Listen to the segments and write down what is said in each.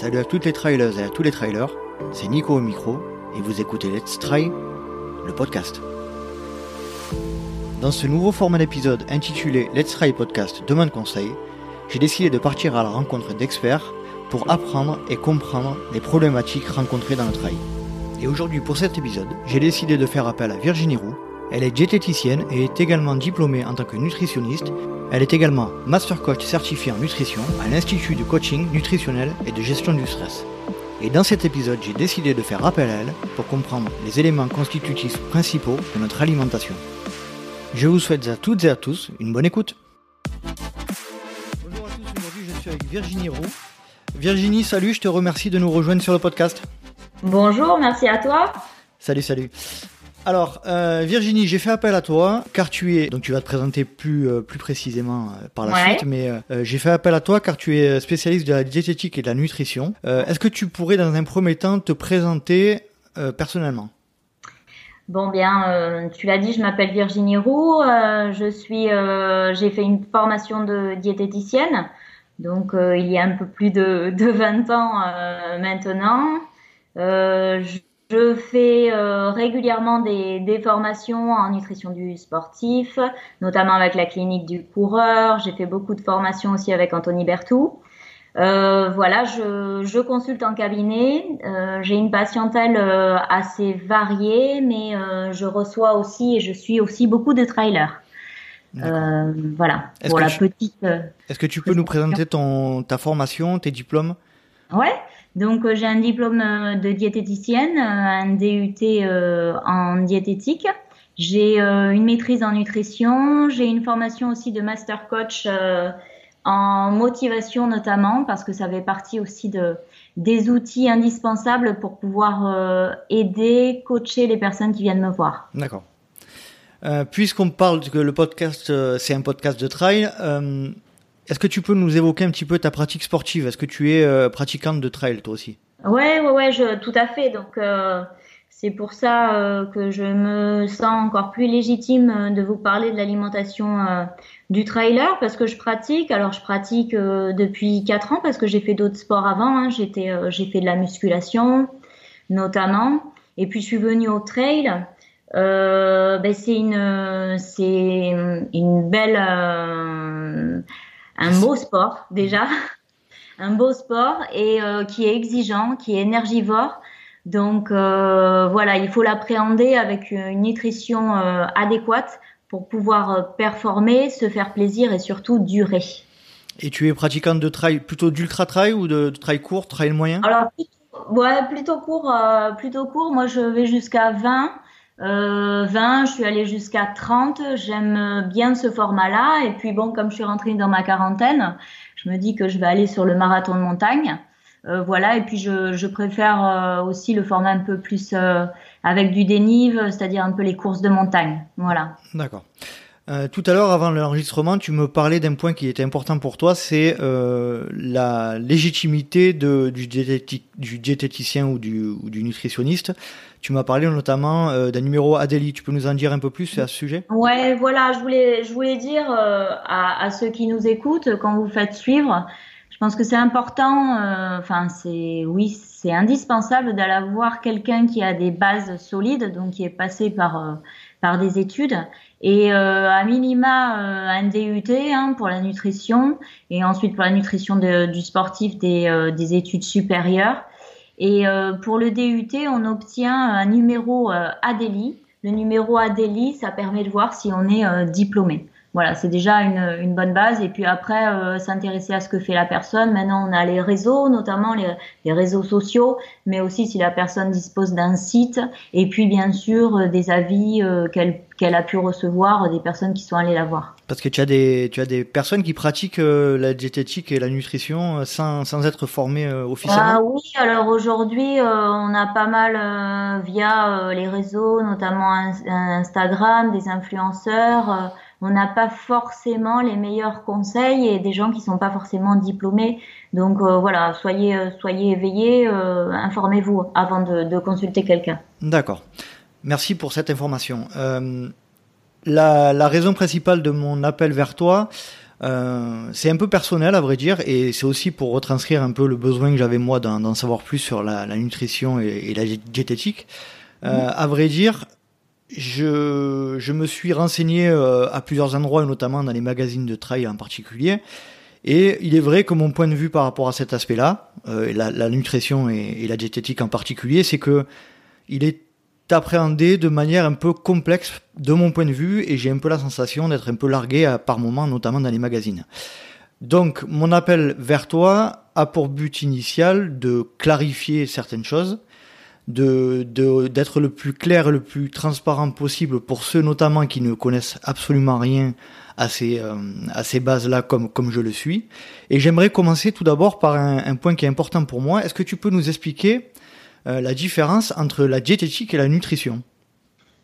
Salut à toutes les trailers et à tous les trailers, c'est Nico au micro et vous écoutez Let's Try, le podcast. Dans ce nouveau format d'épisode intitulé Let's Try Podcast Demande conseil, j'ai décidé de partir à la rencontre d'experts pour apprendre et comprendre les problématiques rencontrées dans le trail. Et aujourd'hui pour cet épisode, j'ai décidé de faire appel à Virginie Roux. Elle est diététicienne et est également diplômée en tant que nutritionniste elle est également Master Coach certifié en nutrition à l'Institut de coaching nutritionnel et de gestion du stress. Et dans cet épisode, j'ai décidé de faire appel à elle pour comprendre les éléments constitutifs principaux de notre alimentation. Je vous souhaite à toutes et à tous une bonne écoute. Bonjour à tous, aujourd'hui je suis avec Virginie Roux. Virginie, salut, je te remercie de nous rejoindre sur le podcast. Bonjour, merci à toi. Salut, salut. Alors, euh, Virginie, j'ai fait appel à toi car tu es, donc tu vas te présenter plus, euh, plus précisément euh, par la suite, mais j'ai fait appel à toi car tu es spécialiste de la diététique et de la nutrition. Est-ce que tu pourrais dans un premier temps te présenter personnellement? Bon bien, tu l'as dit, je m'appelle Virginie Roux, je suis, j'ai fait une formation de diététicienne, donc il y a un peu plus de, de 20 ans maintenant. Je je fais euh, régulièrement des, des, formations en nutrition du sportif, notamment avec la clinique du coureur. J'ai fait beaucoup de formations aussi avec Anthony Bertou. Euh, voilà, je, je, consulte en cabinet. Euh, J'ai une patientèle euh, assez variée, mais euh, je reçois aussi et je suis aussi beaucoup de trailers. voilà, pour la petite. Est-ce que tu peux nous présenter ton, ta formation, tes diplômes? Ouais. Donc euh, j'ai un diplôme euh, de diététicienne, euh, un DUT en diététique. J'ai une maîtrise en nutrition, j'ai une formation aussi de master coach en motivation notamment parce que ça fait partie aussi de des outils indispensables pour pouvoir aider, coacher les personnes qui viennent me voir. D'accord. Puisqu'on parle que le podcast c'est un podcast de trail, est-ce que tu peux nous évoquer un petit peu ta pratique sportive? Est-ce que tu es euh, pratiquante de trail toi aussi? Ouais, ouais, ouais, tout à fait. Donc euh, c'est pour ça euh, que je me sens encore plus légitime de vous parler de l'alimentation du trailer parce que je pratique. Alors je pratique depuis 4 ans parce que j'ai fait d'autres sports avant. Hein. J'étais, j'ai fait de la musculation notamment. Et puis je suis venue au trail. ben c'est une, c'est une belle un beau sport déjà, un beau sport et euh, qui est exigeant, qui est énergivore. Donc euh, voilà, il faut l'appréhender avec une nutrition euh, adéquate pour pouvoir performer, se faire plaisir et surtout durer. Et tu es pratiquante de trail plutôt d'ultra trail ou de, trail court, trail moyen? Alors ouais, plutôt court, plutôt court. Moi, je vais jusqu'à 20. Euh, 20, je suis allée jusqu'à 30. J'aime bien ce format-là. Et puis bon, comme je suis rentrée dans ma quarantaine, je me dis que je vais aller sur le marathon de montagne. Euh, voilà. Et puis je, je préfère euh, aussi le format un peu plus euh, avec du dénive, c'est-à-dire un peu les courses de montagne. Voilà. D'accord. Euh, tout à l'heure, avant l'enregistrement, tu me parlais d'un point qui était important pour toi, c'est euh, la légitimité du, diététicien ou du, nutritionniste. Tu m'as parlé notamment euh, d'un numéro Adélie. Tu peux nous en dire un peu plus à ce sujet? Ouais, voilà, je voulais, je voulais dire à, à, ceux qui nous écoutent, quand vous faites suivre, je pense que c'est important. Enfin, c'est oui, c'est indispensable d'aller voir quelqu'un qui a des bases solides, donc qui est passé par par des études et euh, à minima euh, un DUT hein, pour la nutrition et ensuite pour la nutrition du sportif des, euh, des, études supérieures. Et euh, pour le DUT, on obtient un numéro ADELI. Le numéro ADELI, ça permet de voir si on est diplômé. Voilà, c'est déjà une, une, bonne base. Et puis après, euh, s'intéresser à ce que fait la personne. Maintenant, on a les réseaux, notamment les, les réseaux sociaux, mais aussi si la personne dispose d'un site. Et puis, bien sûr, euh, des avis euh, qu'elle qu'elle a pu recevoir des personnes qui sont allées la voir. Parce que tu as des, tu as des personnes qui pratiquent la diététique et la nutrition sans, sans être formées officiellement Ah oui, alors aujourd'hui, on a pas mal via les réseaux, notamment Instagram, des influenceurs on n'a pas forcément les meilleurs conseils et des gens qui sont pas forcément diplômés. Donc euh, voilà, soyez euh, soyez éveillés, euh, informez-vous avant de, consulter quelqu'un. D'accord. Merci pour cette information. La, la, raison principale de mon appel vers toi, Euh, c'est un peu personnel à vrai dire et c'est aussi pour retranscrire un peu le besoin que j'avais moi d'en savoir plus sur la, nutrition et, la diététique. Euh, à vrai dire, je, je me suis renseigné euh, à plusieurs endroits, notamment dans les magazines de trail en particulier. Et il est vrai que mon point de vue par rapport à cet aspect-là, euh, la, la, nutrition et, la diététique en particulier, c'est que il est appréhendé de manière un peu complexe de mon point de vue et j'ai un peu la sensation d'être un peu largué à, par moments, notamment dans les magazines. Donc mon appel vers toi a pour but initial de clarifier certaines choses, de d'être le plus clair et le plus transparent possible pour ceux notamment qui ne connaissent absolument rien à ces, euh, à ces bases-là comme, comme je le suis. Et j'aimerais commencer tout d'abord par un, point qui est important pour moi. Est-ce que tu peux nous expliquer euh, la différence entre la diététique et la nutrition?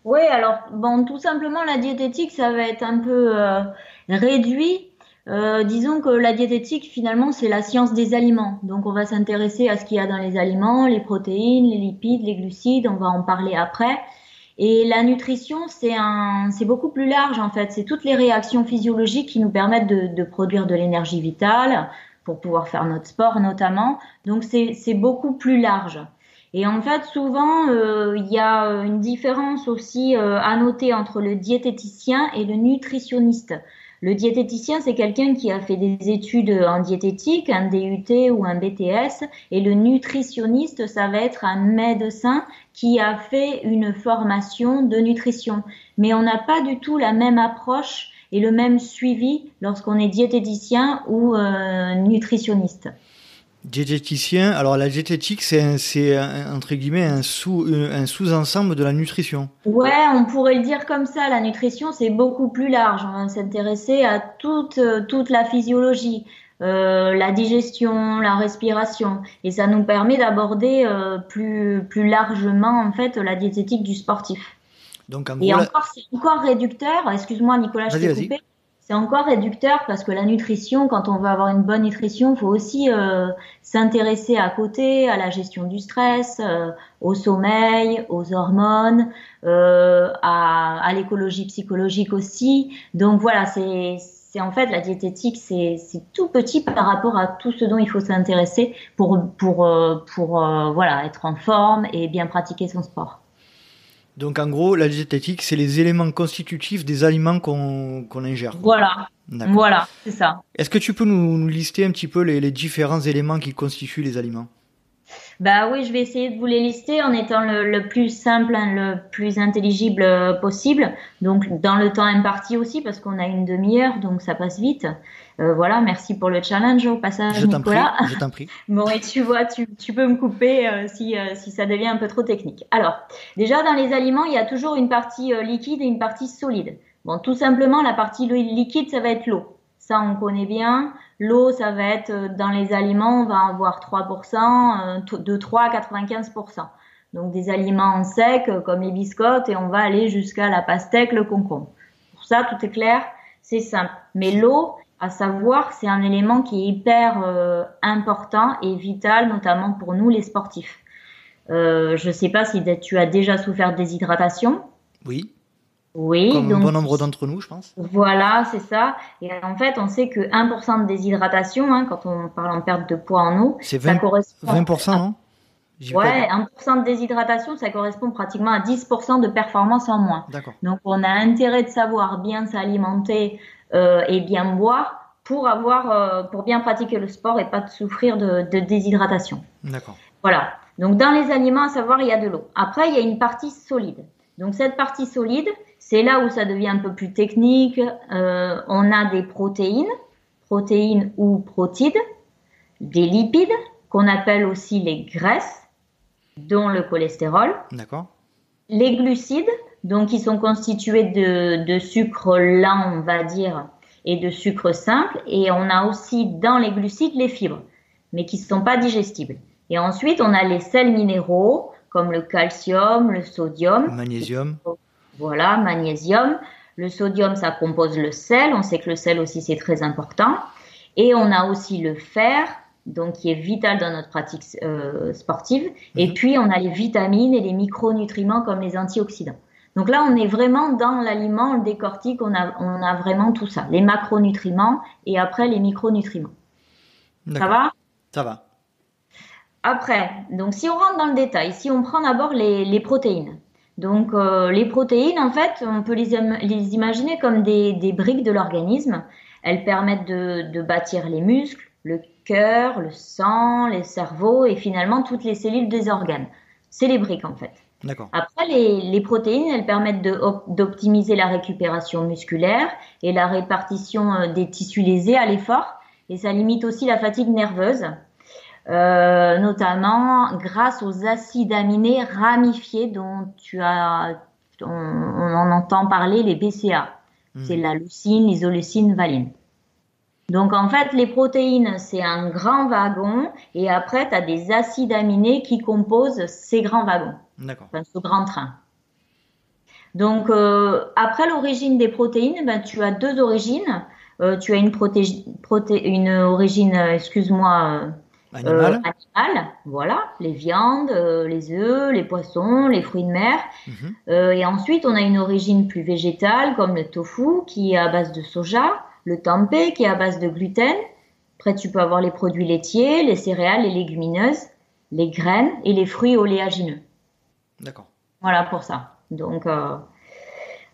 Oui, alors bon, tout simplement la diététique, ça va être un peu euh, réduit. Euh, disons que la diététique, finalement, c'est la science des aliments. Donc, on va s'intéresser à ce qu'il y a dans les aliments, les protéines, les lipides, les glucides. On va en parler après. Et la nutrition, c'est un, c'est beaucoup plus large en fait. C'est toutes les réactions physiologiques qui nous permettent de, de produire de l'énergie vitale pour pouvoir faire notre sport notamment. Donc, c'est, beaucoup plus large. Et en fait, souvent, euh, il y a une différence aussi euh, à noter entre le diététicien et le nutritionniste. Le diététicien, c'est quelqu'un qui a fait des études en diététique, un DUT ou un BTS, et le nutritionniste, ça va être un médecin qui a fait une formation de nutrition. Mais on n'a pas du tout la même approche et le même suivi lorsqu'on est diététicien ou euh, nutritionniste. Diététicien, alors la diététique, c'est entre guillemets un sous un sous-ensemble de la nutrition. Ouais, on pourrait le dire comme ça. La nutrition, c'est beaucoup plus large. On va s'intéresser à toute toute la physiologie, euh, la digestion, la respiration, et ça nous permet d'aborder euh, plus plus largement en fait la diététique du sportif. Donc en gros, et encore, c'est encore réducteur. Excuse-moi, Nicolas, je t'ai coupé c'est encore réducteur parce que la nutrition, quand on veut avoir une bonne nutrition, il faut aussi euh, s'intéresser à côté à la gestion du stress, euh, au sommeil, aux hormones, euh, à, à l'écologie psychologique aussi. Donc voilà, c'est en fait la diététique, c'est tout petit par rapport à tout ce dont il faut s'intéresser pour pour pour voilà être en forme et bien pratiquer son sport. Donc en gros, la diététique, c'est les éléments constitutifs des aliments qu'on ingère. Voilà. Voilà, c'est ça. Est-ce que tu peux nous, lister un petit peu les, différents éléments qui constituent les aliments? Bah oui, je vais essayer de vous les lister en étant le, plus simple, hein, le plus intelligible possible. Donc dans le temps imparti aussi, parce qu'on a une demi-heure, donc ça passe vite. Euh, voilà, merci pour le challenge au passage, je Nicolas. Prie, je t'en prie. bon, et tu vois, tu, tu peux me couper euh, si, euh, si ça devient un peu trop technique. Alors, déjà, dans les aliments, il y a toujours une partie liquide et une partie solide. Bon, tout simplement, la partie liquide, ça va être l'eau. Ça, on connaît bien. L'eau, ça va être dans les aliments, on va avoir 3%, de 3 à 95%. Donc des aliments en sec comme les biscottes et on va aller jusqu'à la pastèque, le concombre. Pour ça, tout est clair, c'est simple. Mais l'eau, à savoir, c'est un élément qui est hyper euh, important et vital, notamment pour nous les sportifs. Euh, je ne sais pas si tu as déjà souffert de déshydratation. Oui. Oui. Comme donc, bon nombre d'entre nous, je pense. Voilà, c'est ça. Et en fait, on sait que 1% de déshydratation, hein, quand on parle en perte de poids en eau, ça correspond 20%, non? Ouais, 1% de déshydratation, ça correspond pratiquement à 10% de performance en moins. Donc, on a intérêt de savoir bien s'alimenter et bien boire pour avoir, euh, pour bien pratiquer le sport et pas de souffrir de, de déshydratation. D'accord. Voilà. Donc, dans les aliments, à savoir, il y a de l'eau. Après, il y a une partie solide. Donc, cette partie solide, c'est là où ça devient un peu plus technique. Euh, on a des protéines, protéines ou protides, des lipides, qu'on appelle aussi les graisses, dont le cholestérol. D'accord. Les glucides, donc qui sont constitués de, de sucre lent, on va dire, et de sucre simple. Et on a aussi dans les glucides les fibres, mais qui ne sont pas digestibles. Et ensuite, on a les sels minéraux, comme le calcium, le sodium. Magnésium. Voilà, magnésium. Le sodium, ça compose le sel. On sait que le sel aussi, c'est très important. Et on a aussi le fer, donc qui est vital dans notre pratique euh, sportive. Et mhm. puis, on a les vitamines et les micronutriments comme les antioxydants. Donc là, on est vraiment dans l'aliment, le décortique, on a, on a vraiment tout ça, les macronutriments et après les micronutriments. Ça va? Ça va. Après, donc si on rentre dans le détail, si on prend d'abord les, protéines. Donc euh, les protéines, en fait, on peut les, les imaginer comme des, des briques de l'organisme. Elles permettent de, de, bâtir les muscles, le cœur, le sang, les cerveaux et finalement toutes les cellules des organes. C'est les briques en fait. Après, les, les, protéines, elles permettent d'optimiser la récupération musculaire et la répartition euh, des tissus lésés à l'effort. Et ça limite aussi la fatigue nerveuse. Euh, notamment grâce aux acides aminés ramifiés dont tu as, on, en entend parler, les BCA. Hmm. C'est la leucine, l'isoleucine, valine. Donc en fait, les protéines, c'est un grand wagon et après, tu as des acides aminés qui composent ces grands wagons. D'accord. Enfin, ce grand train. Donc euh, après l'origine des protéines, ben, tu as deux origines. Euh, tu as une, une origine, excuse-moi, euh, animale, voilà, les viandes, les œufs, les poissons, les fruits de mer. Mhm. Et ensuite, on a une origine plus végétale, comme le tofu, qui est à base de soja, le tempeh, qui est à base de gluten. Après, tu peux avoir les produits laitiers, les céréales, les légumineuses, les graines et les fruits oléagineux. D'accord. Voilà pour ça. Donc,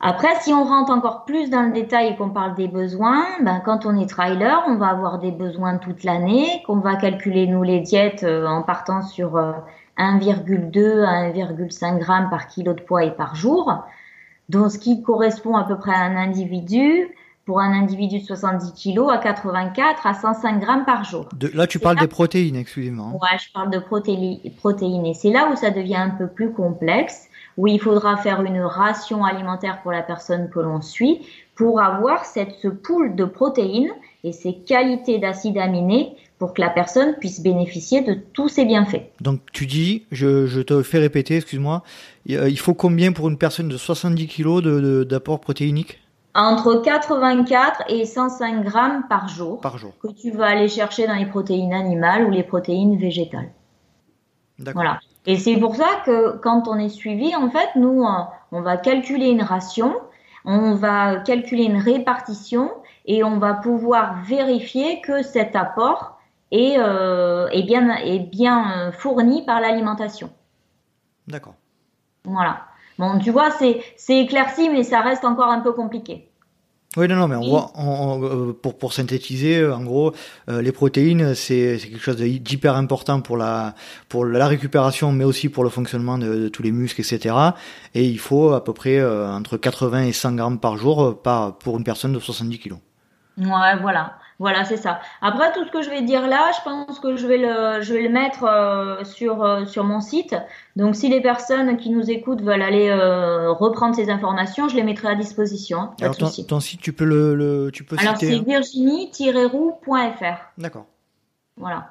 après, si on rentre encore plus dans le détail et qu'on parle des besoins, ben, quand on est trailer, on va avoir des besoins toute l'année, qu'on va calculer nous les diètes euh, en partant sur 1,2 euh, à 1,5 g par kilo de poids et par jour, donc ce qui correspond à peu près à un individu, pour un individu de 70 kg, à 84 à 105 grammes par jour. là, tu parles des protéines, excusez-moi. Ouais, je parle de protéines. Et c'est là où ça devient un peu plus complexe où il faudra faire une ration alimentaire pour la personne que l'on suit pour avoir cette, ce pool de protéines et ces qualités d'acides aminés pour que la personne puisse bénéficier de tous ces bienfaits. Donc tu dis, je, te fais répéter, excuse-moi, il faut combien pour une personne de 70 kg d'apport protéinique entre 84 et 105 grammes par jour, par jour que tu vas aller chercher dans les protéines animales ou les protéines végétales. Voilà. Et c'est pour ça que quand on est suivi, en fait, nous, on va calculer une ration, on va calculer une répartition et on va pouvoir vérifier que cet apport est, euh, est bien, est bien euh, fourni par l'alimentation. D'accord. Voilà. Bon, tu vois, c'est éclairci, mais ça reste encore un peu compliqué. Oui, non, non, mais on voit, euh, pour, pour synthétiser, euh, en gros, euh, les protéines, c'est quelque chose d'hyper important pour la, pour la récupération, mais aussi pour le fonctionnement de, tous les muscles, etc. Et il faut à peu près entre 80 et 100 grammes par jour par, pour une personne de 70 kilos. Ouais, voilà. Voilà, c'est ça. Après, tout ce que je vais dire là, je pense que je vais le, je vais le mettre euh, sur, euh, sur mon site. Donc, si les personnes qui nous écoutent veulent aller euh, reprendre ces informations, je les mettrai à disposition. Hein, alors, ton, site, tu peux le, le tu peux Alors, c'est hein. virginie-roux.fr. D'accord. Voilà.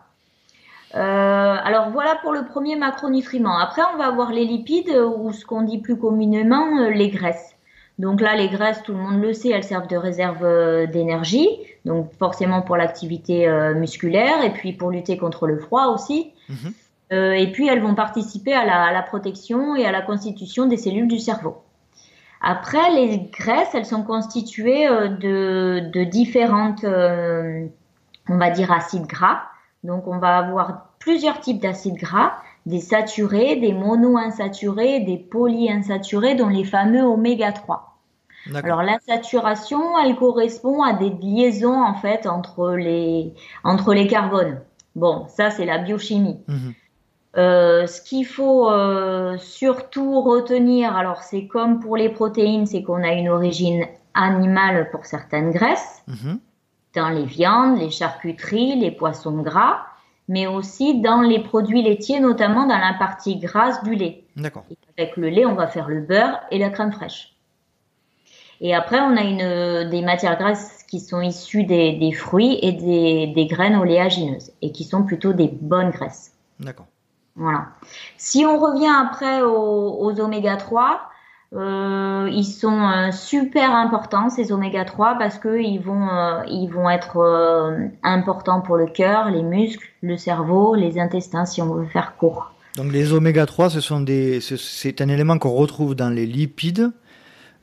alors voilà pour le premier macronutriment. Après, on va avoir les lipides ou ce qu'on dit plus communément les graisses. Donc là, les graisses, tout le monde le sait, elles servent de réserve d'énergie, donc forcément pour l'activité euh, musculaire et puis pour lutter contre le froid aussi. Mhm. Euh, et puis elles vont participer à la, protection et à la constitution des cellules du cerveau. Après, les graisses, elles sont constituées de, de différentes, on va dire, acides gras. Donc on va avoir plusieurs types d'acides gras des saturés, des monoinsaturés, des polyinsaturés, dont les fameux oméga 3. Alors la saturation, elle correspond à des liaisons en fait entre les entre les carbones. Bon, ça c'est la biochimie. Mhm. Euh, ce qu'il faut euh, surtout retenir, alors c'est comme pour les protéines, c'est qu'on a une origine animale pour certaines graisses, mhm. dans les viandes, les charcuteries, les poissons gras, mais aussi dans les produits laitiers, notamment dans la partie grasse du lait. D'accord. Avec le lait, on va faire le beurre et la crème fraîche. Et après, on a une, des matières grasses qui sont issues des, des fruits et des, des, graines oléagineuses et qui sont plutôt des bonnes graisses. D'accord. Voilà. Si on revient après aux, aux oméga 3, euh, ils sont euh, super importants ces oméga 3 parce que ils vont euh, ils vont être importants pour le cœur, les muscles, le cerveau, les intestins si on veut faire court. Donc les oméga 3 ce sont des c'est un élément qu'on retrouve dans les lipides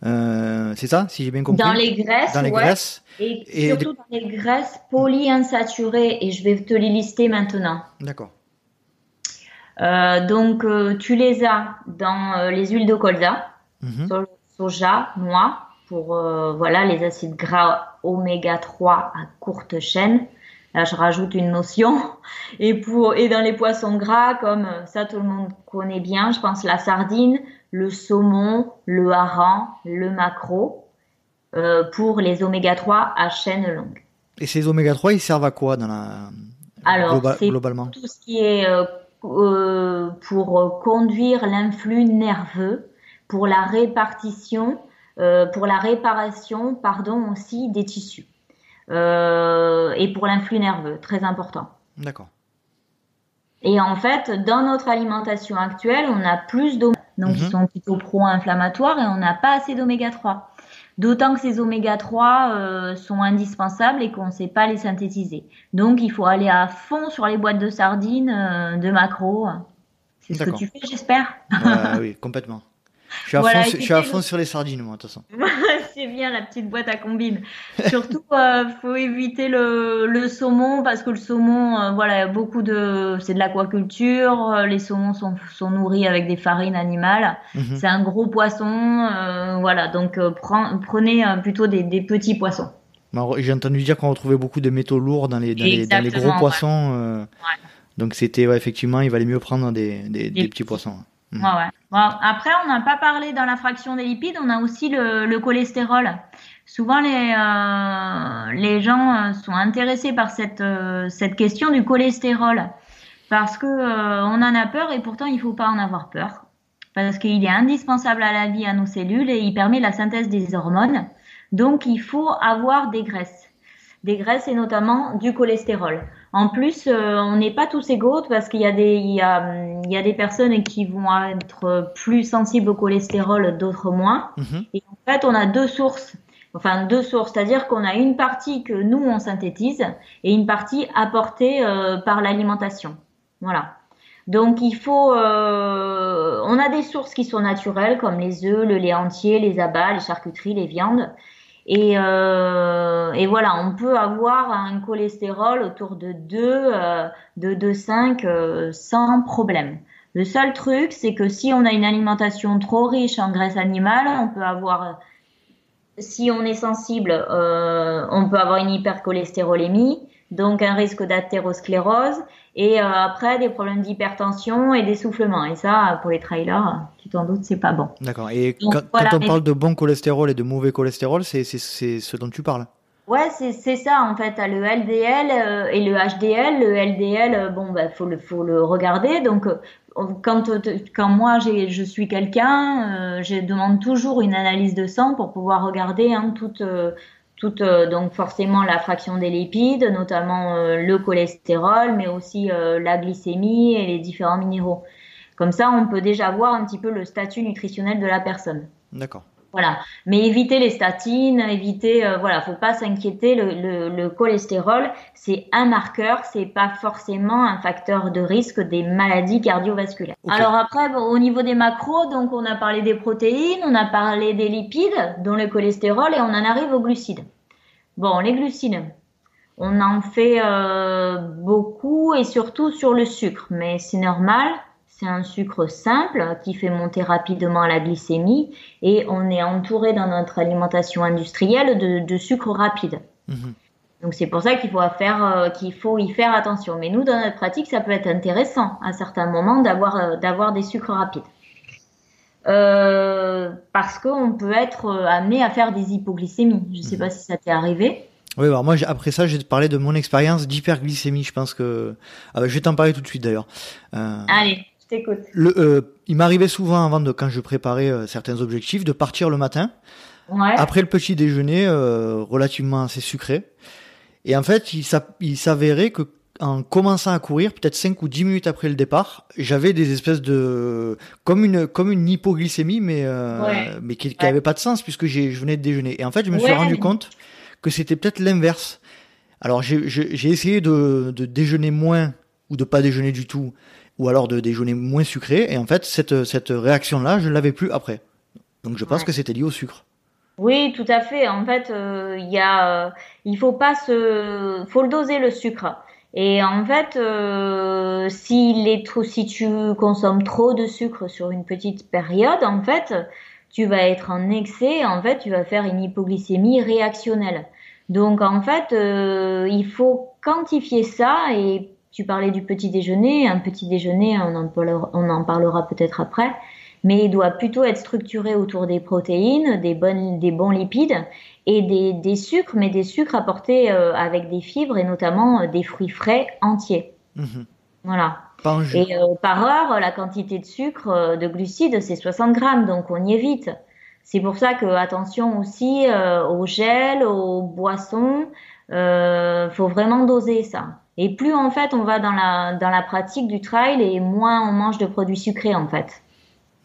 Euh, c'est ça, si j'ai bien compris? Dans les graisses, Dans les ouais. graisses. Et, Et surtout dans les graisses polyinsaturées. Et je vais te les lister maintenant. D'accord. Euh, donc, euh, tu les as dans les huiles de colza, so- soja, noix, pour voilà les acides gras oméga 3 à courte chaîne. Là, je rajoute une notion. Et pour et dans les poissons gras, comme ça tout le monde connaît bien, je pense la sardine, le saumon, le hareng, le maquereau, euh, pour les oméga 3 à chaîne longue. Et ces oméga 3, ils servent à quoi dans la Alors, globa- c'est globalement tout ce qui est euh, euh, pour conduire l'influx nerveux, pour la répartition, euh, pour la réparation, pardon, aussi des tissus. Et pour l'influx nerveux, très important. D'accord. Et en fait, dans notre alimentation actuelle, on a plus d'oméga, donc ils Mhm. sont plutôt pro-inflammatoires et on n'a pas assez d'oméga 3. D'autant que ces oméga 3 euh, sont indispensables et qu'on ne sait pas les synthétiser. Donc il faut aller à fond sur les boîtes de sardines, euh, de macros. C'est ce que tu fais, j'espère. Oui, complètement. Je suis à, Voilà, fond, sur- je suis à écoutez, fond sur les sardines, moi, de toute façon. C'est bien la petite boîte à combine. Surtout, euh, faut éviter le, le saumon parce que le saumon, euh, voilà, beaucoup de, c'est de l'aquaculture. euh, Les saumons sont, sont nourris avec des farines animales. Mhm. C'est un gros poisson, euh, voilà. Donc prenez plutôt des, des petits poissons. Alors, J'ai entendu dire qu'on retrouvait beaucoup de métaux lourds dans les, dans les, dans les gros ouais. poissons. Donc c'était, ouais, effectivement, il valait mieux prendre des, des, petits. poissons. Mhm. Ouais, ouais. Après, on n'a pas parlé dans la fraction des lipides, on a aussi le, le cholestérol. Souvent, les, euh, les gens euh, sont intéressés par cette, euh, cette question du cholestérol parce que euh, en a peur et pourtant, il faut pas en avoir peur parce qu'il est indispensable à la vie, à nos cellules et il permet la synthèse des hormones. Donc, il faut avoir des graisses. Des graisses et notamment du cholestérol. En plus, euh, on n'est pas tous égaux parce qu'il y a des il y a, il y a des personnes qui vont être plus sensibles au cholestérol, d'autres moins. Mhm. Et en fait, on a deux sources. Enfin, deux sources, c'est-à-dire qu'on a une partie que nous on synthétise et une partie apportée euh, par l'alimentation. Voilà. Donc il faut, euh, on a des sources qui sont naturelles comme les œufs, le lait entier, les abats, les charcuteries, les viandes. Et, euh, et voilà, on peut avoir un cholestérol autour de 2, euh, de 2,5 euh, sans problème. Le seul truc, c'est que si on a une alimentation trop riche en graisse animale, on peut avoir, si on est sensible, on peut avoir une hypercholestérolémie, donc un risque d'athérosclérose, et euh, après des problèmes d'hypertension et d'essoufflement. Et ça, pour les trailers, tu t'en doutes, c'est pas bon. D'accord. Et Donc, quand, voilà, quand on mais- parle de bon cholestérol et de mauvais cholestérol, c'est ce dont tu parles. Ouais, c'est ça en fait. Le LDL euh, et le HDL. Le LDL, euh, bon, bah faut le faut le regarder. Donc quand quand moi je suis quelqu'un, euh, je demande toujours une analyse de sang pour pouvoir regarder hein, toute euh, toute euh, donc forcément la fraction des lipides, notamment euh, le cholestérol, mais aussi euh, la glycémie et les différents minéraux. Comme ça, on peut déjà voir un petit peu le statut nutritionnel de la personne. D'accord. Voilà, mais éviter les statines, éviter, euh, voilà, faut pas s'inquiéter. Le, le, le cholestérol, c'est un marqueur, c'est pas forcément un facteur de risque des maladies cardiovasculaires. Alors après, bon, au niveau des macros, donc on a parlé des protéines, on a parlé des lipides, dont le cholestérol, et on en arrive aux glucides. Bon, les glucides, on en fait euh, beaucoup et surtout sur le sucre, mais c'est normal. C'est un sucre simple qui fait monter rapidement la glycémie et on est entouré dans notre alimentation industrielle de, de sucre rapide. Mhm. Donc c'est pour ça qu'il faut faire euh, qu'il faut y faire attention. Mais nous dans notre pratique, ça peut être intéressant à certains moments d'avoir euh, d'avoir des sucres rapides. Euh, parce qu'on peut être amené à faire des hypoglycémies. Je sais pas si ça t'est arrivé. Oui, alors moi, après ça, je vais te parler de mon expérience d'hyperglycémie. Je pense que. Ah bah, je vais t'en parler tout de suite d'ailleurs. Allez, t'écoute. euh, il m'arrivait souvent, avant de, quand je préparais euh, certains objectifs, de partir le matin, Ouais. après le petit déjeuner, euh, relativement assez sucré. Et en fait, il s'a- il s'avérait que en commençant à courir, peut-être 5 ou 10 minutes après le départ, j'avais des espèces de comme une comme une hypoglycémie mais euh, Ouais. mais qui, qui Ouais. avait pas de sens puisque j'ai je venais de déjeuner. Et en fait, je me suis rendu compte que c'était peut-être l'inverse. Alors j'ai j'ai j'ai essayé de de déjeuner moins ou de pas déjeuner du tout ou alors de déjeuner moins sucré et en fait cette cette réaction là, je l'avais plus après. Donc je pense que c'était lié au sucre. Oui, tout à fait. En fait, il y a, il faut pas se, faut le doser le sucre. Et en fait, euh, est trop, si tu consommes trop de sucre sur une petite période, en fait, tu vas être en excès. En fait, tu vas faire une hypoglycémie réactionnelle. Donc, en fait, euh, il faut quantifier ça. Et tu parlais du petit déjeuner. Un petit déjeuner, on en on en parlera peut-être après mais il doit plutôt être structuré autour des protéines, des, bonnes, des bons lipides et des, des sucres, mais des sucres apportés euh, avec des fibres et notamment euh, des fruits frais entiers. Mhm. Voilà. Et euh, par heure, la quantité de sucre, de glucides, c'est 60 grammes, donc on y évite. C'est pour ça que attention aussi au gel, aux boissons, euh, faut vraiment doser ça. Et plus en fait on va dans la dans la pratique du trail et moins on mange de produits sucrés en fait.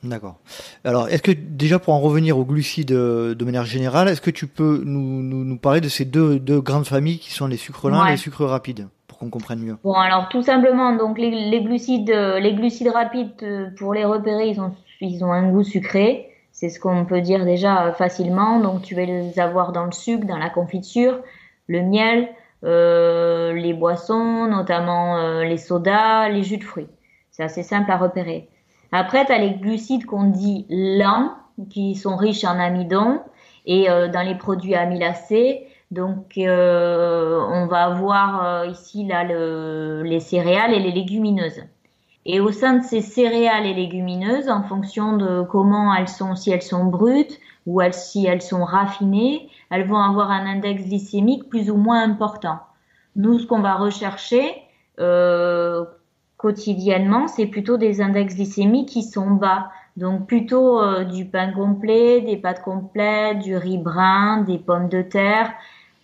D'accord. Alors, est-ce que déjà pour en revenir aux glucides euh, de manière générale, est-ce que tu peux nous, nous, nous, parler de ces deux, deux grandes familles qui sont les sucres lents et les sucres rapides pour qu'on comprenne mieux? Bon, alors tout simplement, donc les, les glucides, euh, les glucides rapides, euh, pour les repérer, ils ont, ils ont un goût sucré. C'est ce qu'on peut dire déjà facilement. Donc, tu vas les avoir dans le sucre, dans la confiture, le miel, les boissons, notamment les sodas, les jus de fruits. C'est assez simple à repérer. Après, tu as les glucides qu'on dit lents, qui sont riches en amidon et euh, dans les produits amylacés. Donc, euh, on va avoir euh, ici là le, les céréales et les légumineuses. Et au sein de ces céréales et légumineuses, en fonction de comment elles sont, si elles sont brutes ou elles, si elles sont raffinées, elles vont avoir un index glycémique plus ou moins important. Nous, ce qu'on va rechercher, euh, quotidiennement, c'est plutôt des index glycémiques qui sont bas. Donc plutôt euh, du pain complet, des pâtes complètes, du riz brun, des pommes de terre,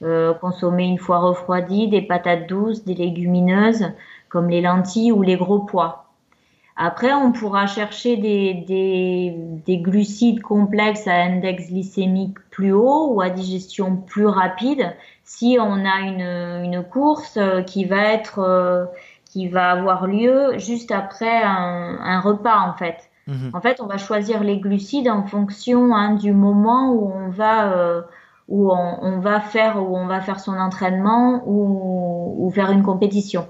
euh, consommer une fois refroidies, des patates douces, des légumineuses comme les lentilles ou les gros pois. Après, on pourra chercher des, des, des glucides complexes à index glycémique plus haut ou à digestion plus rapide si on a une, une course euh, qui va être qui va avoir lieu juste après un, un repas en fait. Mhm. En fait, on va choisir les glucides en fonction hein, du moment où on va euh, où on, on, va faire où on va faire son entraînement ou, ou, faire une compétition.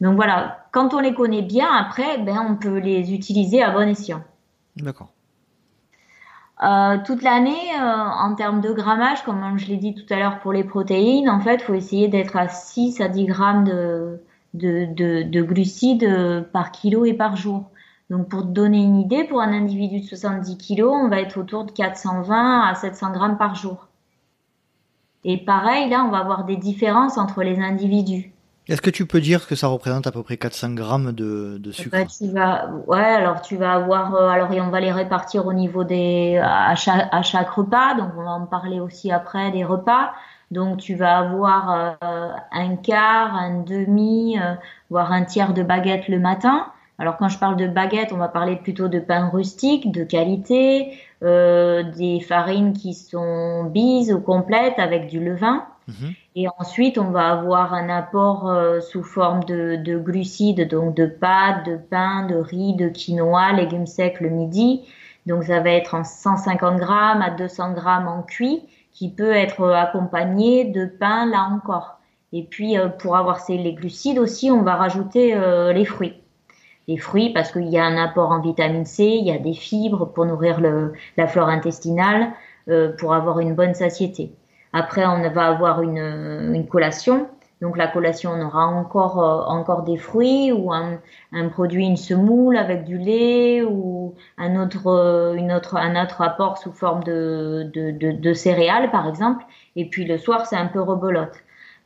Donc voilà, quand on les connaît bien, après, ben on peut les utiliser à bon escient. D'accord. Euh, toute l'année, euh, en termes de grammage, comme je l'ai dit tout à l'heure pour les protéines, en fait, faut essayer d'être à 6 à 10 grammes de, de, de, glucides euh, par kilo et par jour. Donc pour te donner une idée, pour un individu de 70 kg, on va être autour de 420 à 700 grammes par jour. Et pareil, là, on va avoir des différences entre les individus. Est-ce que tu peux dire que ça représente à peu près 400 grammes de, de sucre tu vas, Ouais, alors tu vas avoir, euh, alors on va les répartir au niveau des, à chaque, à chaque repas, donc on va en parler aussi après des repas. Donc tu vas avoir euh, un quart, un demi, euh, voire un tiers de baguette le matin. Alors quand je parle de baguette, on va parler plutôt de pain rustique, de qualité, des farines qui sont bises ou complètes avec du levain. Mhm. Et ensuite, on va avoir un apport sous forme de, de, glucides, donc de pâtes, de pain, de riz, de quinoa, légumes secs le midi. Donc ça va être en 150 grammes à 200 grammes en cuit qui peut être accompagné de pain là encore. Et puis euh, pour avoir ces, les glucides aussi, on va rajouter euh, les fruits. Les fruits parce qu'il y a un apport en vitamine C, il y a des fibres pour nourrir la flore intestinale, euh, pour avoir une bonne satiété. Après, on va avoir une, collation donc la collation, on aura encore euh, encore des fruits ou un, produit, une semoule avec du lait ou un autre euh, une autre un autre apport sous forme de, de, céréales par exemple. Et puis le soir, c'est un peu rebelote.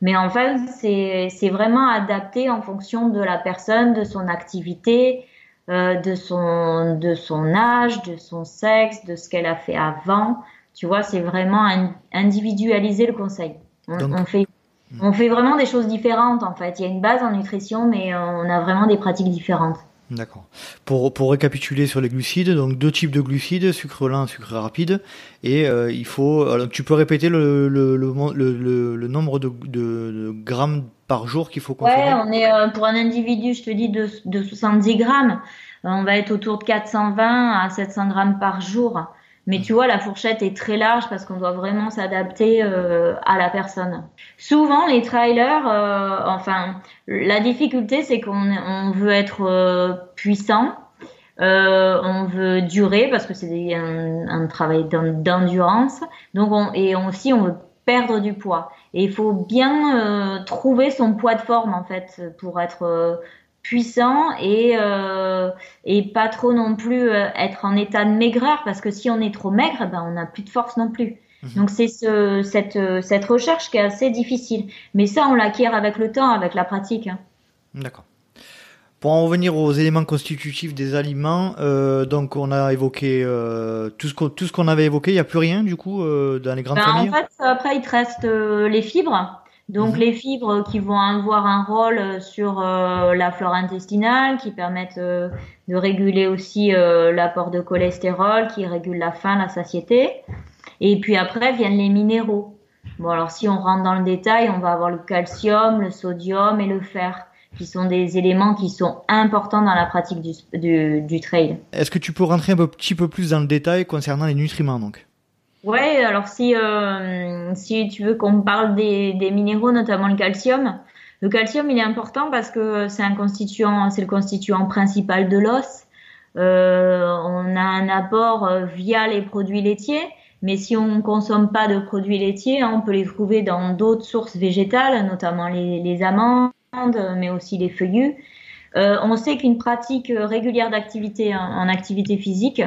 Mais en fait, c'est c'est vraiment adapté en fonction de la personne, de son activité, euh, de son de son âge, de son sexe, de ce qu'elle a fait avant. Tu vois, c'est vraiment individualiser le conseil. On, on fait on fait vraiment des choses différentes en fait. Il y a une base en nutrition, mais on a vraiment des pratiques différentes. D'accord. Pour, pour récapituler sur les glucides, donc deux types de glucides, sucre lent, sucre rapide, et euh, il faut. Alors, tu peux répéter le, le, le, le nombre de, de, grammes par jour qu'il faut consommer? Ouais, on est euh, pour un individu, je te dis de, de 70 grammes, on va être autour de 420 à 700 grammes par jour. Mais tu vois, la fourchette est très large parce qu'on doit vraiment s'adapter euh, à la personne. Souvent, les trailers, euh, enfin, la difficulté, c'est qu'on on veut être euh, puissant, on veut durer parce que c'est un, un, travail d'endurance. Donc, on, et aussi, on veut perdre du poids. Et il faut bien trouver son poids de forme en fait pour être puissant et euh, et pas trop non plus euh, être en état de maigreur parce que si on est trop maigre ben on n'a plus de force non plus mhm. donc c'est ce, cette cette recherche qui est assez difficile mais ça on l'acquiert avec le temps avec la pratique hein. d'accord pour en revenir aux éléments constitutifs des aliments, euh, donc on a évoqué euh, tout ce qu'on tout ce qu'on avait évoqué. Il n'y a plus rien du coup euh, dans les grandes ben, familles? En fait, après il te reste euh, les fibres. Donc mhm. les fibres qui vont avoir un rôle sur euh, la flore intestinale, qui permettent euh, de réguler aussi euh, l'apport de cholestérol, qui régule la faim, la satiété. Et puis après viennent les minéraux. Bon alors si on rentre dans le détail, on va avoir le calcium, le sodium et le fer qui sont des éléments qui sont importants dans la pratique du, du, du trail. Est-ce que tu peux rentrer un petit peu plus dans le détail concernant les nutriments donc? Ouais, alors si euh, si tu veux qu'on parle des, des minéraux, notamment le calcium, le calcium il est important parce que c'est un constituant, c'est le constituant principal de l'os. Euh, on a un apport euh, via les produits laitiers, mais si on consomme pas de produits laitiers, on peut les trouver dans d'autres sources végétales, notamment les, les amandes, mais aussi les feuillus. Euh, on sait qu'une pratique régulière d'activité en, activité physique,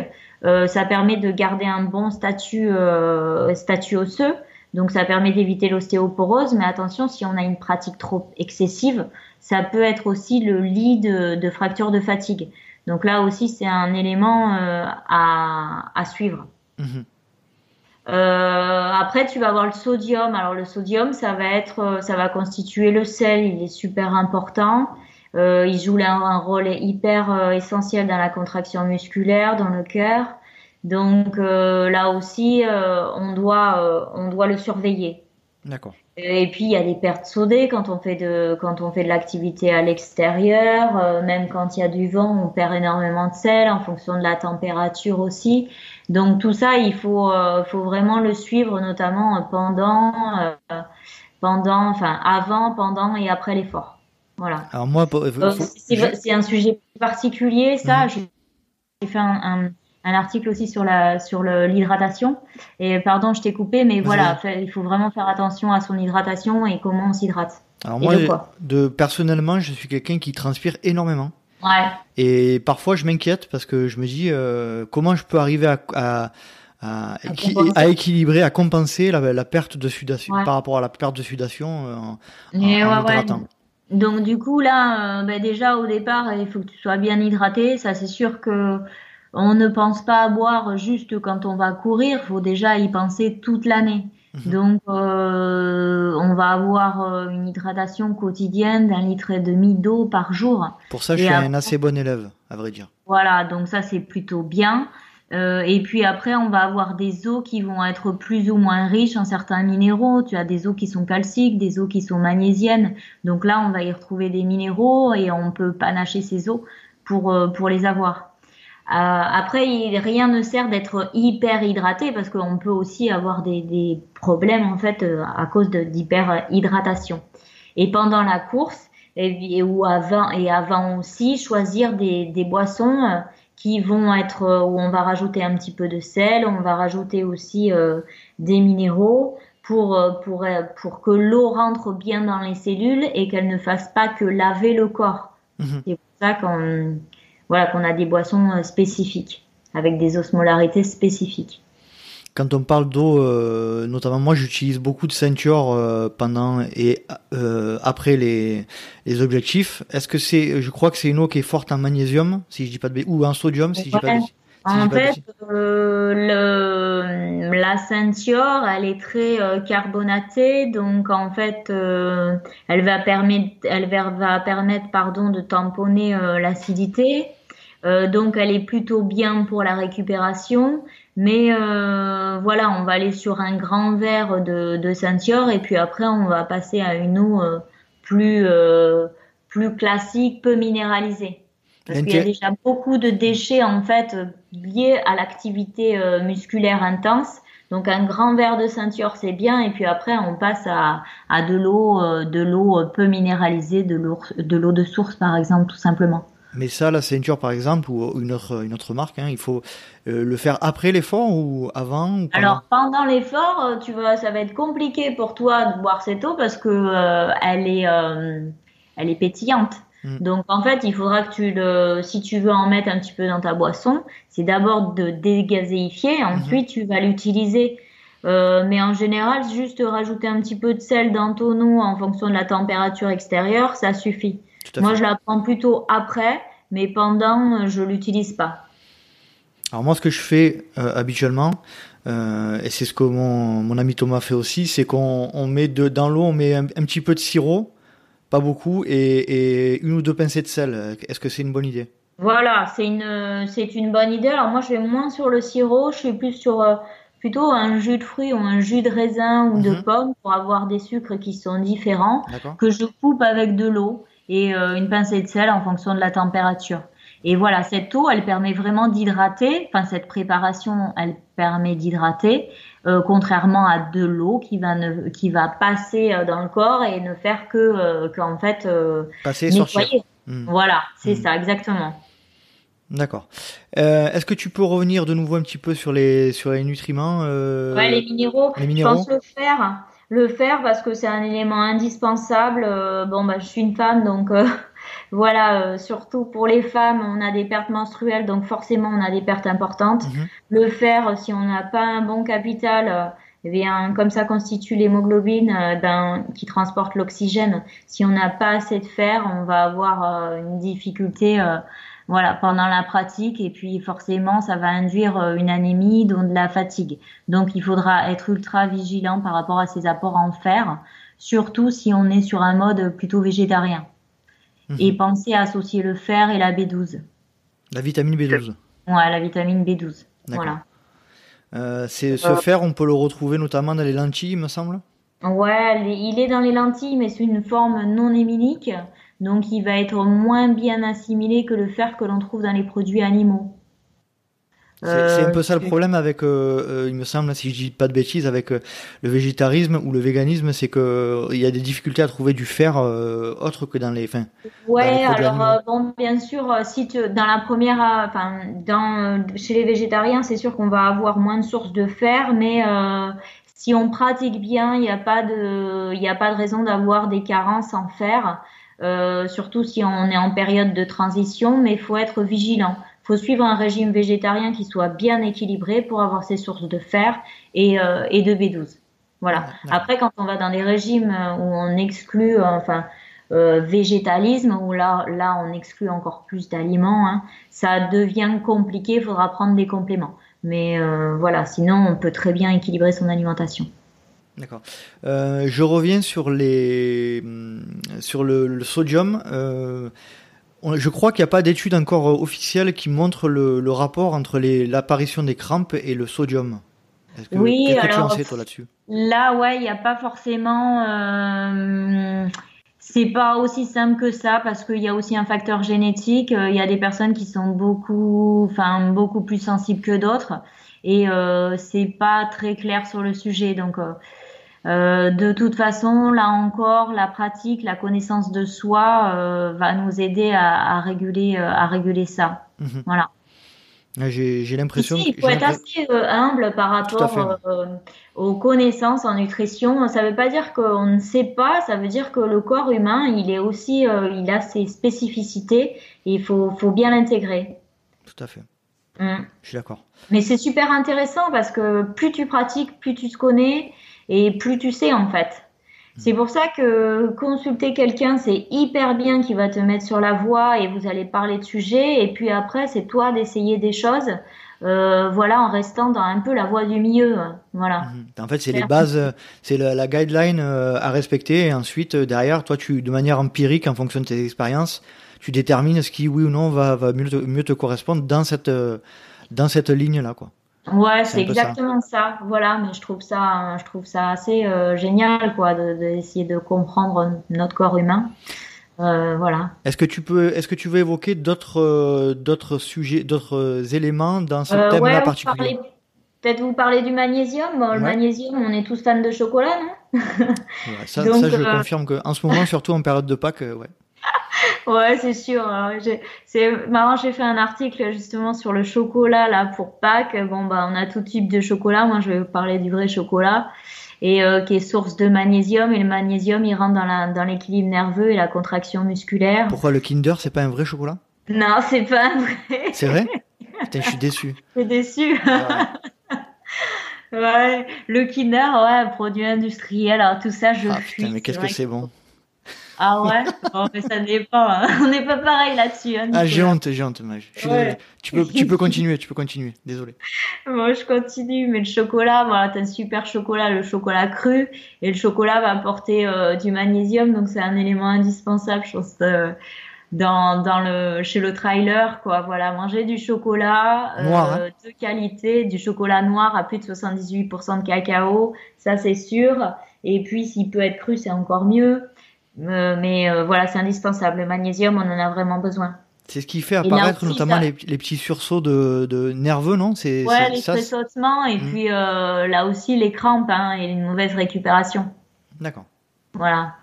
euh, ça permet de garder un bon statut, euh, statut osseux. Donc ça permet d'éviter l'ostéoporose, mais attention, si on a une pratique trop excessive, ça peut être aussi le lit de, de fracture de fatigue. Donc là aussi, c'est un élément à, à, suivre. Mhm. Euh, après, tu vas avoir le sodium. Alors le sodium, ça va être, ça va constituer le sel. Il est super important. Euh, il joue un, rôle hyper euh, essentiel dans la contraction musculaire, dans le cœur. Donc euh, là aussi, on doit on doit le surveiller. D'accord. Et puis il y a des pertes sodées quand on fait de quand on fait de l'activité à l'extérieur, même quand il y a du vent, on perd énormément de sel en fonction de la température aussi. Donc tout ça, il faut faut vraiment le suivre, notamment pendant pendant enfin avant, pendant et après l'effort. Voilà. Alors moi, c'est un sujet particulier, ça. Mhm. J'ai fait un, un, article aussi sur la sur l'hydratation. Et pardon, je t'ai coupé, mais voilà, il faut vraiment faire attention à son hydratation et comment on s'hydrate. Alors moi, de, personnellement, je suis quelqu'un qui transpire énormément. Ouais. Et parfois, je m'inquiète parce que je me dis euh, comment je peux arriver à, à à, à, équilibrer, à compenser la, la perte de sudation par rapport à la perte de sudation euh, en, en, hydratant. Donc du coup là, euh, bah, déjà au départ, il faut que tu sois bien hydraté. Ça c'est sûr que on ne pense pas à boire juste quand on va courir. Il faut déjà y penser toute l'année. Mhm. Donc euh, on va avoir euh, une hydratation quotidienne d'un litre et demi d'eau par jour. Pour ça, je suis un assez bon élève, à vrai dire. Voilà, donc ça c'est plutôt bien. Euh, et puis après, on va avoir des eaux qui vont être plus ou moins riches en certains minéraux. Tu as des eaux qui sont calciques, des eaux qui sont magnésiennes. Donc là, on va y retrouver des minéraux et on peut panacher ces eaux pour, euh, pour les avoir. Euh, après, rien ne sert d'être hyper hydraté parce qu'on peut aussi avoir des, des, problèmes en fait à cause d'hyperhydratation. Et pendant la course, et, ou avant et avant aussi, choisir des, des boissons qui vont être euh, où on va rajouter un petit peu de sel, on va rajouter aussi euh, des minéraux pour euh, pour pour que l'eau rentre bien dans les cellules et qu'elle ne fasse pas que laver le corps. Mhm. C'est pour ça qu'on voilà qu'on a des boissons spécifiques avec des osmolarités spécifiques quand on parle d'eau, euh, notamment moi j'utilise beaucoup de ceinture euh, pendant et euh, après les, les objectifs. Est-ce que c'est, je crois que c'est une eau qui est forte en magnésium, si je dis pas de ou en sodium, si je dis pas de en fait, le, la ceinture, elle est très carbonatée, donc en fait, elle va permettre, elle va permettre, pardon, de tamponner l'acidité. donc, elle est plutôt bien pour la récupération. Mais euh, voilà, on va aller sur un grand verre de, de ceinture et puis après on va passer à une eau euh, plus euh, plus classique, peu minéralisée. Parce qu'il y a déjà beaucoup de déchets en fait liés à l'activité musculaire intense. Donc un grand verre de ceinture c'est bien et puis après on passe à, à de l'eau de l'eau peu minéralisée, de l'eau de l'eau de source par exemple tout simplement. Mais ça, la ceinture par exemple, ou une autre, une autre marque, hein, il faut euh, le faire après l'effort ou avant Alors pendant l'effort, euh, tu vois, ça va être compliqué pour toi de boire cette eau parce que euh, elle est, elle est pétillante. Hmm. Donc en fait, il faudra que tu le, si tu veux en mettre un petit peu dans ta boisson, c'est d'abord de dégazéifier, hmm. ensuite tu vas l'utiliser. mais en général, juste rajouter un petit peu de sel dans ton eau en fonction de la température extérieure, ça suffit. Moi, je la prends plutôt après, mais pendant, je l'utilise pas. Alors moi, ce que je fais euh, habituellement, euh, et c'est ce que mon, mon, ami Thomas fait aussi, c'est qu'on on met de, dans l'eau, on met un, petit peu de sirop, pas beaucoup, et, et, une ou deux pincées de sel. Est-ce que c'est une bonne idée? Voilà, c'est une, c'est une bonne idée. Alors moi, je vais moins sur le sirop, je suis plus sur euh, plutôt un jus de fruits ou un jus de raisin ou de mhm. pomme pour avoir des sucres qui sont différents, que je coupe avec de l'eau et euh, une pincée de sel en fonction de la température. Et voilà, cette eau, elle permet vraiment d'hydrater. Enfin, cette préparation, elle permet d'hydrater, euh, contrairement à de l'eau qui va ne, qui va passer euh, dans le corps et ne faire que euh, qu'en fait euh, passer nettoyer. Hmm. Voilà, c'est hmm. ça exactement. D'accord. Est-ce que tu peux revenir de nouveau un petit peu sur les sur les nutriments Ouais, les minéraux. Les minéraux. Je pense le faire le faire parce que c'est un élément indispensable. Euh, bon, bah, je suis une femme, donc euh, voilà, euh, surtout pour les femmes, on a des pertes menstruelles, donc forcément on a des pertes importantes. Mhm. Le fer, si on n'a pas un bon capital, eh bien, comme ça constitue l'hémoglobine ben, qui transporte l'oxygène. Si on n'a pas assez de fer, on va avoir une difficulté voilà, pendant la pratique. Et puis forcément, ça va induire euh, une anémie, donc de la fatigue. Donc il faudra être ultra vigilant par rapport à ces apports en fer, surtout si on est sur un mode plutôt végétarien. Mhm. Et penser à associer le fer et la B12. La vitamine B12. Ouais, la vitamine B12. Voilà. Euh, c'est, ce fer, on peut le retrouver notamment dans les lentilles, il me semble Ouais, il est dans les lentilles, mais sous une forme non héminique. Donc il va être moins bien assimilé que le fer que l'on trouve dans les produits animaux. C'est un peu ça le euh, problème avec, euh, euh, il me semble, si je dis pas de bêtises, avec le végétarisme ou le véganisme, c'est que il y a des difficultés à trouver du fer autre que dans les, fins. Ouais, alors bon, bien sûr, si tu, dans la première, enfin, dans chez les végétariens, c'est sûr qu'on va avoir moins de sources de fer, mais si on pratique bien, il n'y a pas de, il a pas de raison d'avoir des carences en fer. Euh, surtout si on est en période de transition, mais il faut être vigilant. Il faut suivre un régime végétarien qui soit bien équilibré pour avoir ses sources de fer et, euh, et de B12. Voilà. Après, quand on va dans les régimes euh, où on exclut, enfin, euh, végétalisme, où là, là, on exclut encore plus d'aliments, hein, ça devient compliqué. Il faudra prendre des compléments. Mais euh, voilà, sinon, on peut très bien équilibrer son alimentation. D'accord. Euh, je reviens sur les sur le, sodium. Euh, je crois qu'il n'y a pas d'études encore officielles qui montrent le, rapport entre l'apparition des crampes et le sodium. Que, oui, alors tu sais, toi, là-dessus? Là, ouais, il n'y a pas forcément. Euh, c'est pas aussi simple que ça parce qu'il y a aussi un facteur génétique. Il y a des personnes qui sont beaucoup, enfin, beaucoup plus sensibles que d'autres, et euh, c'est pas très clair sur le sujet. Donc, euh, de toute façon, là encore, la pratique, la connaissance de soi euh, va nous aider à, réguler, euh, à réguler ça. Mhm. Voilà. J'ai l'impression. il faut être assez humble par rapport aux connaissances en nutrition. Ça ne veut pas dire qu'on ne sait pas, ça veut dire que le corps humain, il est aussi, il a ses spécificités et il faut, faut bien l'intégrer. Tout à fait. Mm. Je suis d'accord. Mais c'est super intéressant parce que plus tu pratiques, plus tu te connais et plus tu sais en fait. C'est pour ça que consulter quelqu'un, c'est hyper bien qui va te mettre sur la voie et vous allez parler de sujets. Et puis après, c'est toi d'essayer des choses, euh, voilà, en restant dans un peu la voie du milieu. Voilà. Mhm. En fait, c'est les bases, c'est la, guideline euh, à respecter. Et ensuite, euh, derrière, toi, tu, de manière empirique, en fonction de tes expériences, tu détermines ce qui, oui ou non, va, va mieux, te, mieux te correspondre dans cette, dans cette ligne-là, quoi. Ouais, c'est exactement ça. Voilà, mais je trouve ça, je trouve ça assez euh, génial, quoi, d'essayer de, comprendre notre corps humain. voilà. Est-ce que tu peux, est-ce que tu veux évoquer d'autres, d'autres sujets, d'autres éléments dans ce thème-là particulier? Peut-être vous parler du magnésium? Le magnésium, on est tous fans de chocolat, non? Ça, ça, je confirme qu'en ce moment, surtout en période de Pâques, ouais. Ouais, c'est sûr. C'est marrant, j'ai fait un article justement sur le chocolat là pour Pâques. Bon bah on a tout type de chocolat. Moi je vais vous parler du vrai chocolat et euh, qui est source de magnésium et le magnésium il rentre dans l'équilibre nerveux et la contraction musculaire. Pourquoi le Kinder c'est pas un vrai chocolat? Non, c'est pas un vrai. C'est vrai? Putain, je suis déçu. Je suis déçu. Ouais. le Kinder, ouais, produit industriel, alors tout ça, je ah, Putain, mais qu'est-ce que c'est bon? Ah ouais? Bon, mais ça pas. Hein. On n'est pas pareil là-dessus. Hein, ah, j'ai honte, j'ai honte, Tu peux, tu peux continuer, tu peux continuer. Désolé. Moi, je continue, mais le chocolat, voilà, t'as un super chocolat, le chocolat cru, et le chocolat va apporter euh, du magnésium, donc c'est un élément indispensable, je pense. Euh, dans, dans le chez le trailer quoi voilà manger du chocolat euh, hein. de qualité du chocolat noir à plus de 78% de cacao ça c'est sûr et puis s'il peut être cru c'est encore mieux mais euh, voilà, c'est indispensable. Le magnésium, on en a vraiment besoin. C'est ce qui fait apparaître notamment les, les, petits sursauts de, de nerveux, non? C'est ouais, les tressautements et mmh. puis euh, là aussi les crampes hein, et une mauvaise récupération. D'accord. Voilà.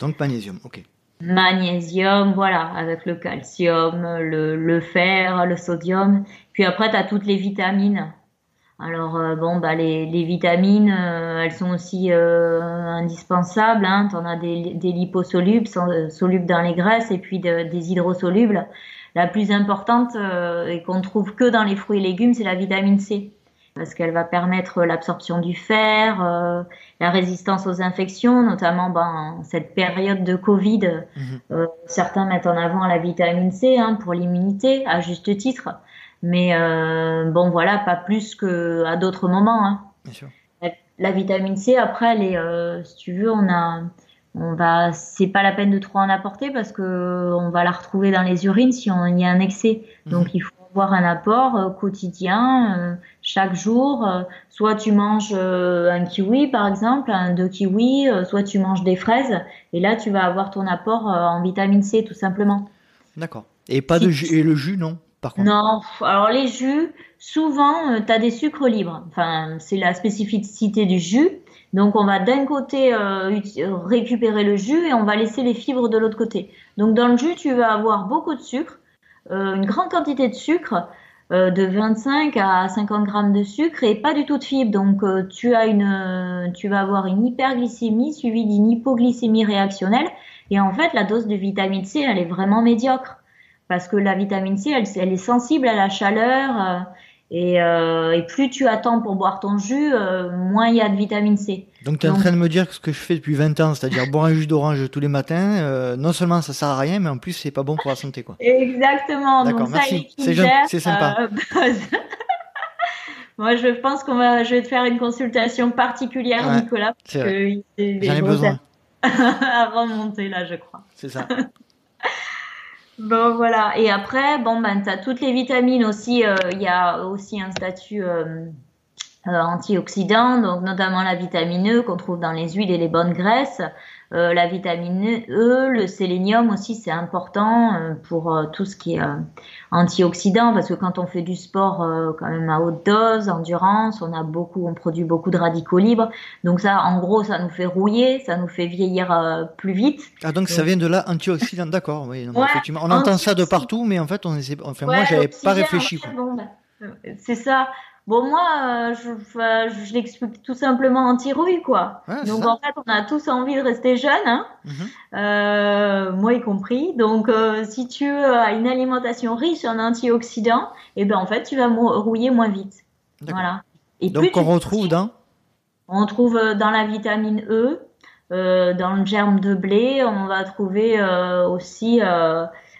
Donc magnésium, ok. Magnésium, voilà, avec le calcium, le, le fer, le sodium. Puis après, tu as toutes les vitamines. Alors euh, bon, bah les, les vitamines, euh, elles sont aussi euh, indispensables. Hein. Tu en as des, des liposolubles, solubles dans les graisses, et puis des hydrosolubles. La plus importante et qu'on trouve que dans les fruits et légumes, c'est la vitamine C, parce qu'elle va permettre l'absorption du fer, la résistance aux infections, notamment ben, cette période de Covid. Mhm. certains mettent en avant la vitamine C hein, pour l'immunité, à juste titre. Mais euh, bon, voilà, pas plus que à d'autres moments. Hein. Bien sûr. La, vitamine C, après, elle est, euh, si tu veux, on a, on va, c'est pas la peine de trop en apporter parce que on va la retrouver dans les urines si on y a un excès. Mhm. Donc il faut avoir un apport euh, quotidien, chaque jour. soit tu manges un kiwi par exemple, un deux kiwis, soit tu manges des fraises, et là tu vas avoir ton apport en vitamine C tout simplement. D'accord. Et pas de jus, et le jus non? Non, alors les jus, souvent, euh, tu as des sucres libres. Enfin, c'est la spécificité du jus. Donc, on va d'un côté euh, récupérer le jus et on va laisser les fibres de l'autre côté. Donc, dans le jus, tu vas avoir beaucoup de sucre, euh, une grande quantité de sucre, de 25 à 50 grammes de sucre et pas du tout de fibres. Donc, tu as une, tu vas avoir une hyperglycémie suivie d'une hypoglycémie réactionnelle. Et en fait, la dose de vitamine C, elle est vraiment médiocre parce que la vitamine C, elle, elle est sensible à la chaleur. Euh, et, euh, et, plus tu attends pour boire ton jus, euh, moins il y a de vitamine C. Donc tu es en train de me dire que ce que je fais depuis 20 ans, c'est-à-dire boire un jus d'orange tous les matins, euh, non seulement ça sert à rien, mais en plus c'est pas bon pour la santé. Quoi. Exactement. D'accord, merci. C'est sympa. Moi, je pense qu'on va, je vais te faire une consultation particulière, Nicolas, parce que j'en ai besoin. à remonter là, je crois. C'est ça. Bon voilà. Et après, bon ben t'as toutes les vitamines aussi. Euh, il y a aussi un statut euh, euh, antioxydant, donc notamment la vitamine E qu'on trouve dans les huiles et les bonnes graisses. Euh, la vitamine E, le sélénium aussi, c'est important euh, pour euh, tout ce qui est antioxydant parce que quand on fait du sport quand même à haute dose, endurance, on a beaucoup, on produit beaucoup de radicaux libres. Donc ça, en gros, ça nous fait rouiller, ça nous fait vieillir plus vite. Ah donc, ça vient de là, antioxydant, d'accord. Oui, effectivement, on entend ça de partout, mais en fait, on essaie, enfin moi, j'avais pas réfléchi. C'est ça. Bon, moi, euh, je, je l'explique tout simplement en tirouille, quoi. Donc, en fait, on a tous envie de rester jeune, hein, mhm. euh, moi y compris. Donc, euh, si tu as une alimentation riche en antioxydants, et eh ben en fait, tu vas rouiller moins vite. Voilà. Et Donc, on retrouve dans? On trouve dans la vitamine E, dans le germe de blé, on va trouver aussi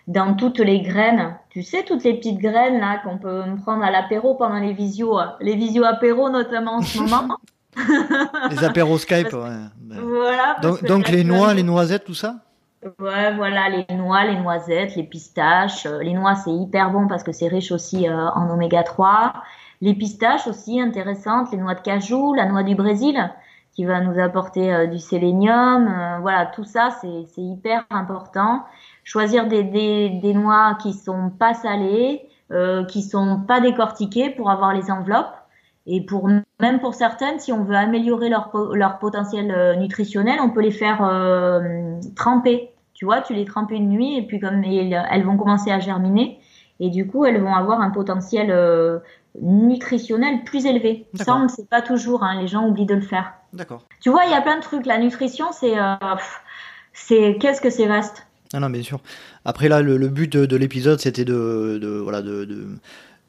dans toutes les graines. Tu sais, toutes les petites graines là qu'on peut prendre à l'apéro pendant les visios, les visios apéro notamment en ce moment. les apéros Skype, ouais. Voilà. Donc, les noix, les noisettes, tout ça? Ouais, voilà, les noix, les noisettes, les pistaches. Euh, les noix, c'est hyper bon parce que c'est riche aussi euh, en oméga 3. Les pistaches aussi intéressantes, les noix de cajou, la noix du Brésil qui va nous apporter du sélénium. voilà, tout ça, c'est hyper important. Choisir des, des, des, noix qui sont pas salées, qui sont pas décortiquées pour avoir les enveloppes. Et pour même pour certaines, si on veut améliorer leur, leur potentiel euh, nutritionnel, on peut les faire euh, tremper. Tu vois, tu les trempes une nuit et puis comme elles, vont commencer à germiner et du coup elles vont avoir un potentiel euh, nutritionnel plus élevé. Ça, on ne sait pas toujours. Hein, les gens oublient de le faire. D'accord. Tu vois, il y a plein de trucs. La nutrition, c'est c'est qu'est-ce que c'est vaste? Ah non, bien sûr. Après là, le, but de, l'épisode, c'était de, de, voilà de, de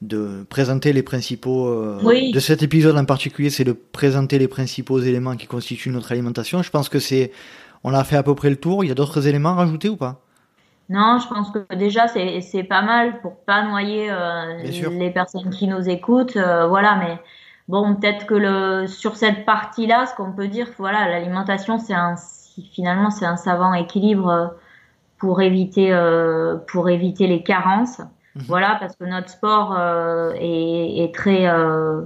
de présenter les principaux euh, de cet épisode en particulier, c'est de présenter les principaux éléments qui constituent notre alimentation. Je pense que c'est, on a fait à peu près le tour. Il y a d'autres éléments à rajouter ou pas? Non, je pense que déjà c'est pas mal pour pas noyer euh, les personnes qui nous écoutent. Euh, voilà, mais bon, peut-être que le sur cette partie-là, ce qu'on peut dire, voilà, l'alimentation, c'est un finalement c'est un savant équilibre pour éviter pour éviter les carences. Mhm. Voilà, parce que notre sport euh, est, très euh,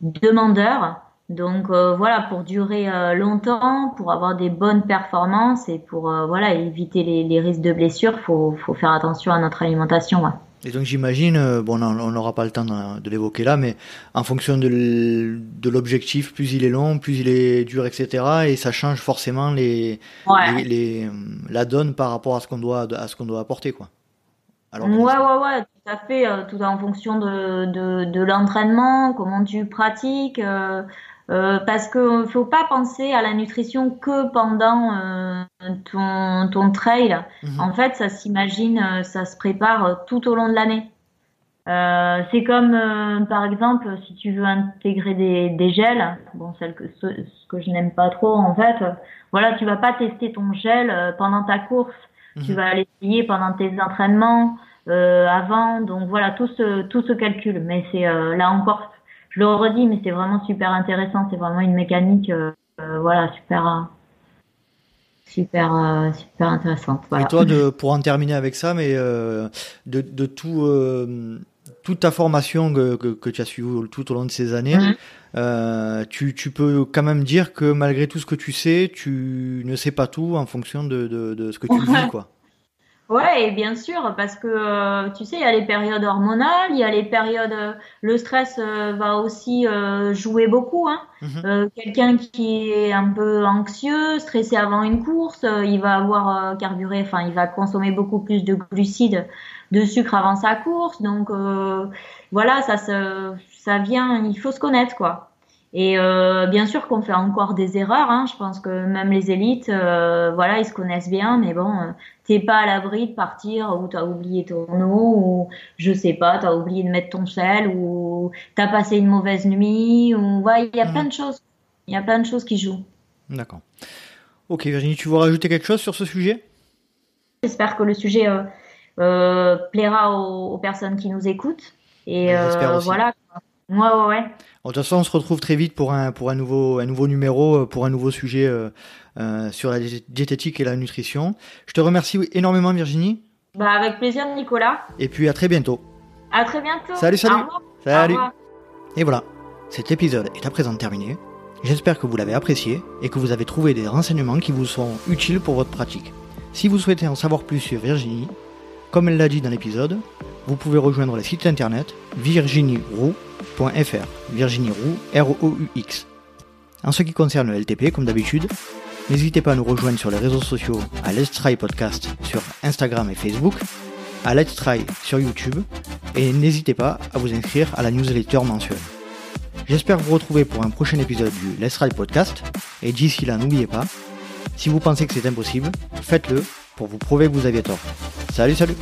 demandeur. Donc euh, voilà, pour durer longtemps, pour avoir des bonnes performances et pour voilà éviter les, risques de blessures, faut, faut faire attention à notre alimentation. Et donc j'imagine, bon, on n'aura pas le temps de, l'évoquer là, mais en fonction de l'objectif, plus il est long, plus il est dur, etc. Et ça change forcément les, les, la donne par rapport à ce qu'on doit, à ce qu'on doit apporter, quoi. Ouais, ouais, ouais, tout à fait. Euh, tout en fonction de, de, de l'entraînement, comment tu pratiques. Euh, euh, parce que faut pas penser à la nutrition que pendant euh, ton, ton trail. Mhm. En fait, ça s'imagine, euh, ça se prépare tout au long de l'année. c'est comme, par exemple, si tu veux intégrer des, des gels, bon, celle que, ce, ce que je n'aime pas trop, en fait, voilà, tu vas pas tester ton gel pendant ta course tu mhm. vas l'essayer pendant tes entraînements, avant. Donc voilà, tout ce, tout ce calcul. Mais c'est là encore, je le redis, mais c'est vraiment super intéressant. C'est vraiment une mécanique, euh, euh voilà, super, super, euh, super intéressante. Voilà. Et toi, de, pour en terminer avec ça, mais de, de tout toute ta formation que, que, tu as suivie tout au long de ces années, mhm. tu, tu, peux quand même dire que malgré tout ce que tu sais, tu ne sais pas tout en fonction de, ce que tu vis, quoi. Ouais, bien sûr, parce que euh, tu sais, il y a les périodes hormonales, il y a les périodes, euh, le stress euh, va aussi jouer beaucoup. Hein. Mhm. Quelqu'un qui est un peu anxieux, stressé avant une course, il va avoir carburé, enfin, il va consommer beaucoup plus de glucides de sucre avant sa course. Donc euh, voilà, ça, ça vient, il faut se connaître quoi. Et euh, bien sûr qu'on fait encore des erreurs. Hein. Je pense que même les élites, euh, voilà, ils se connaissent bien, mais bon, t'es pas à l'abri de partir ou t'as oublié ton eau ou je sais pas, t'as oublié de mettre ton sel ou t'as passé une mauvaise nuit ou ouais, il y a plein de choses. Il y a plein de choses qui jouent. D'accord. Ok, Virginie, tu veux rajouter quelque chose sur ce sujet? J'espère que le sujet euh, plaira aux, personnes qui nous écoutent. Et euh, voilà. Ouais, ouais, ouais. de toute façon, on se retrouve très vite pour un, pour un, nouveau, un nouveau numéro, euh, pour un nouveau sujet euh, sur la diététique et la nutrition. Je te remercie énormément, Virginie. Bah, avec plaisir, Nicolas. Et puis à très bientôt. À très bientôt. Salut, salut. Salut. Et voilà, cet épisode est à présent terminé. J'espère que vous l'avez apprécié et que vous avez trouvé des renseignements qui vous sont utiles pour votre pratique. Si vous souhaitez en savoir plus sur Virginie, comme elle l'a dit dans l'épisode, vous pouvez rejoindre le site internet Virginie Roux, R-O-U-X. En ce qui concerne le LTP, comme d'habitude, n'hésitez pas à nous rejoindre sur les réseaux sociaux à Let's Try Podcast sur Instagram et Facebook, à Let's Try sur YouTube, et n'hésitez pas à vous inscrire à la newsletter mensuelle. J'espère vous retrouver pour un prochain épisode du Let's Try Podcast, et d'ici là, n'oubliez pas, si vous pensez que c'est impossible, faites-le pour vous prouver que vous aviez tort. Salut, salut